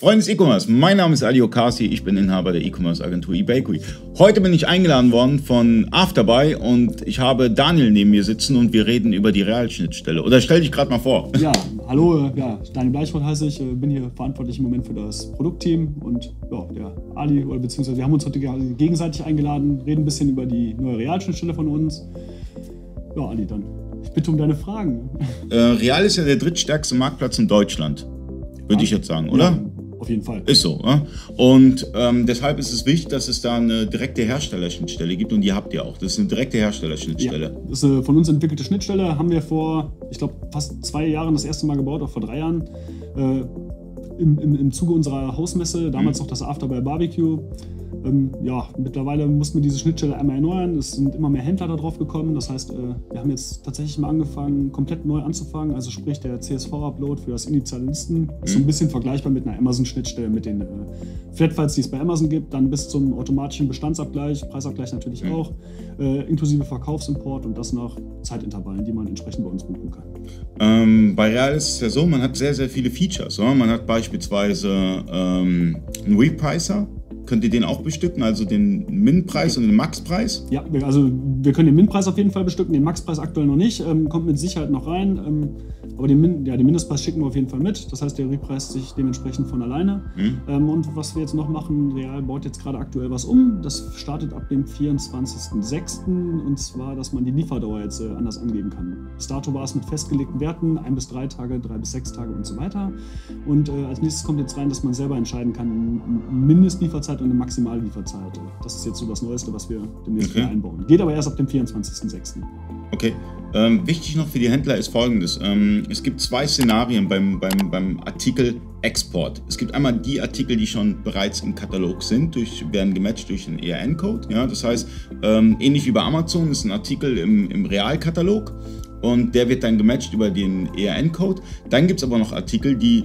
Freunde des E-Commerce, mein Name ist Ali Okasi, ich bin Inhaber der E-Commerce-Agentur eBakery. Heute bin ich eingeladen worden von Afterbuy und ich habe Daniel neben mir sitzen und wir reden über die Realschnittstelle. Oder stell dich gerade mal vor. Ja, hallo, ja, Daniel Bleichfurt heiße ich, äh, bin hier verantwortlich im Moment für das Produktteam und ja, der Ali, oder beziehungsweise wir haben uns heute gegenseitig eingeladen, reden ein bisschen über die neue Realschnittstelle von uns. Ja, Ali, dann ich bitte um deine Fragen. Äh, Real ist ja der drittstärkste Marktplatz in Deutschland, würde ich jetzt sagen, oder? Ja. Auf jeden Fall. Ist so. Ja? Und ähm, deshalb ist es wichtig, dass es da eine direkte Herstellerschnittstelle gibt und die habt ihr auch. Das ist eine direkte Herstellerschnittstelle. Ja, das ist eine von uns entwickelte Schnittstelle. Haben wir vor, ich glaube, fast zwei Jahren das erste Mal gebaut, auch vor drei Jahren. Äh, im, im, Im Zuge unserer Hausmesse, damals mhm. noch das After by Barbecue. Ähm, ja, mittlerweile mussten wir diese Schnittstelle einmal erneuern. Es sind immer mehr Händler darauf gekommen. Das heißt, äh, wir haben jetzt tatsächlich mal angefangen, komplett neu anzufangen. Also sprich, der CSV-Upload für das Initialisten ist so ein mhm. bisschen vergleichbar mit einer Amazon-Schnittstelle, mit den äh, Flatfiles, die es bei Amazon gibt, dann bis zum automatischen Bestandsabgleich, Preisabgleich natürlich mhm. auch, äh, inklusive Verkaufsimport und das nach Zeitintervallen, die man entsprechend bei uns buchen kann. Ähm, bei Real ist es ja so, man hat sehr, sehr viele Features. Oder? Man hat beispielsweise ähm, einen Repricer, Könnt ihr den auch bestücken, also den Min-Preis und den Max-Preis? Ja, also wir können den Min-Preis auf jeden Fall bestücken, den Max-Preis aktuell noch nicht, ähm, kommt mit Sicherheit noch rein. Ähm, aber den, Min ja, den Mindestpreis schicken wir auf jeden Fall mit. Das heißt, der repreist sich dementsprechend von alleine. Mhm. Ähm, und was wir jetzt noch machen, Real baut jetzt gerade aktuell was um. Das startet ab dem 24.06. Und zwar, dass man die Lieferdauer jetzt äh, anders angeben kann. Bis dato war es mit festgelegten Werten, ein bis drei Tage, drei bis sechs Tage und so weiter. Und äh, als nächstes kommt jetzt rein, dass man selber entscheiden kann, Mindestlieferzeit und eine Maximallieferzeit. Das ist jetzt so das Neueste, was wir demnächst okay. einbauen. Geht aber erst ab dem 24.06. Okay. Ähm, wichtig noch für die Händler ist folgendes. Ähm, es gibt zwei Szenarien beim, beim, beim Artikel Export. Es gibt einmal die Artikel, die schon bereits im Katalog sind, durch, werden gematcht durch den ERN-Code. Ja, das heißt, ähm, ähnlich wie bei Amazon ist ein Artikel im, im Realkatalog und der wird dann gematcht über den ERN-Code. Dann gibt es aber noch Artikel, die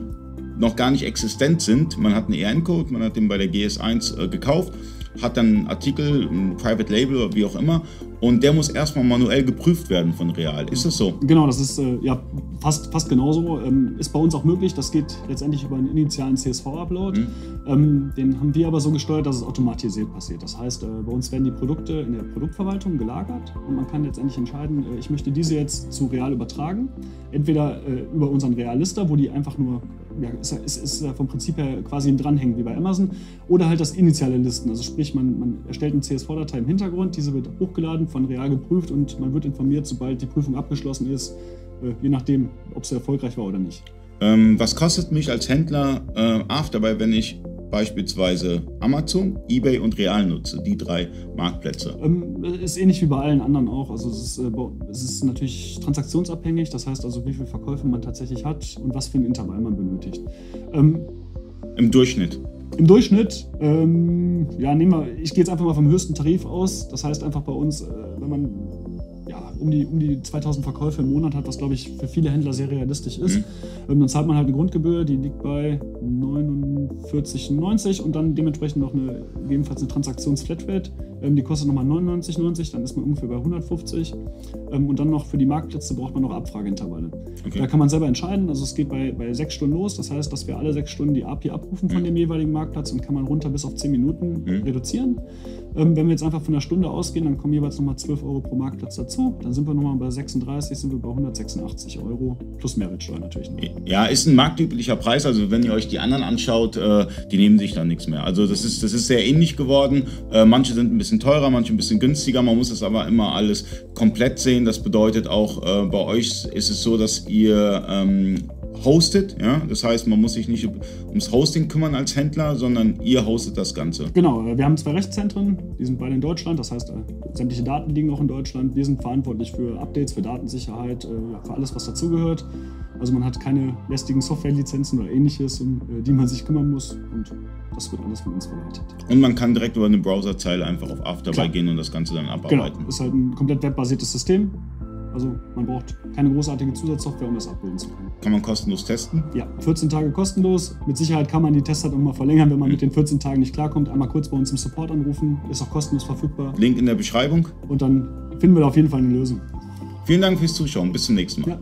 noch gar nicht existent sind. Man hat einen ERN-Code, man hat den bei der GS1 äh, gekauft hat dann einen Artikel, ein Private Label oder wie auch immer und der muss erstmal manuell geprüft werden von Real. Ist das so? Genau, das ist äh, ja fast, fast genauso. Ähm, ist bei uns auch möglich. Das geht letztendlich über einen initialen CSV-Upload. Mhm. Ähm, den haben wir aber so gesteuert, dass es automatisiert passiert. Das heißt, äh, bei uns werden die Produkte in der Produktverwaltung gelagert und man kann letztendlich entscheiden, äh, ich möchte diese jetzt zu Real übertragen. Entweder äh, über unseren Realister, wo die einfach nur ja, ist, ist, ist vom Prinzip her quasi ein Dranhängen wie bei Amazon. Oder halt das initiale Listen. Also sprich, man, man erstellt eine CSV-Datei im Hintergrund, diese wird hochgeladen, von Real geprüft und man wird informiert, sobald die Prüfung abgeschlossen ist, äh, je nachdem, ob sie erfolgreich war oder nicht. Ähm, was kostet mich als Händler äh, Afterbuy, wenn ich beispielsweise Amazon, eBay und Real nutze, die drei Marktplätze? Ähm, ist ähnlich wie bei allen anderen auch. Also es ist, äh, es ist natürlich transaktionsabhängig, das heißt also, wie viele Verkäufe man tatsächlich hat und was für ein Intervall man benötigt. Ähm, Im Durchschnitt? Im Durchschnitt, ähm, ja, nehmen wir, ich gehe jetzt einfach mal vom höchsten Tarif aus. Das heißt einfach bei uns, äh, wenn man um die, um die 2000 Verkäufe im Monat hat, was glaube ich für viele Händler sehr realistisch ist. Mhm. Ähm, dann zahlt man halt eine Grundgebühr, die liegt bei 49,90 und dann dementsprechend noch eine, gegebenenfalls eine Transaktionsflatrate. Ähm, die kostet nochmal 99,90, dann ist man ungefähr bei 150. Ähm, und dann noch für die Marktplätze braucht man noch Abfrageintervalle. Okay. Da kann man selber entscheiden. Also es geht bei, bei sechs Stunden los. Das heißt, dass wir alle sechs Stunden die API abrufen von mhm. dem jeweiligen Marktplatz und kann man runter bis auf 10 Minuten mhm. reduzieren. Ähm, wenn wir jetzt einfach von einer Stunde ausgehen, dann kommen jeweils nochmal 12 Euro pro Marktplatz dazu. Dann sind wir nochmal bei 36, sind wir bei 186 Euro plus Mehrwertsteuer natürlich. Noch. Ja, ist ein marktüblicher Preis. Also wenn ihr euch die anderen anschaut, äh, die nehmen sich dann nichts mehr. Also das ist, das ist sehr ähnlich geworden. Äh, manche sind ein bisschen teurer, manche ein bisschen günstiger. Man muss das aber immer alles komplett sehen. Das bedeutet auch, äh, bei euch ist es so, dass ihr ähm, hostet. Ja? Das heißt, man muss sich nicht ums Hosting kümmern als Händler, sondern ihr hostet das Ganze. Genau, äh, wir haben zwei Rechtszentren, die sind beide in Deutschland. Das heißt, äh, sämtliche Daten liegen auch in Deutschland. Wir sind verantwortlich für Updates, für Datensicherheit, äh, für alles, was dazugehört. Also man hat keine lästigen Softwarelizenzen oder ähnliches, um die man sich kümmern muss. Und das wird alles von uns verwaltet. Und man kann direkt über eine Browserzeile einfach auf Afterby Klar. gehen und das Ganze dann abarbeiten. Genau, ist halt ein komplett webbasiertes System. Also man braucht keine großartige Zusatzsoftware, um das abbilden zu können. Kann man kostenlos testen? Ja, 14 Tage kostenlos. Mit Sicherheit kann man die Testzeit halt nochmal verlängern, wenn man mhm. mit den 14 Tagen nicht klarkommt. Einmal kurz bei uns im Support anrufen, ist auch kostenlos verfügbar. Link in der Beschreibung. Und dann finden wir da auf jeden Fall eine Lösung. Vielen Dank fürs Zuschauen. Bis zum nächsten Mal. Ja.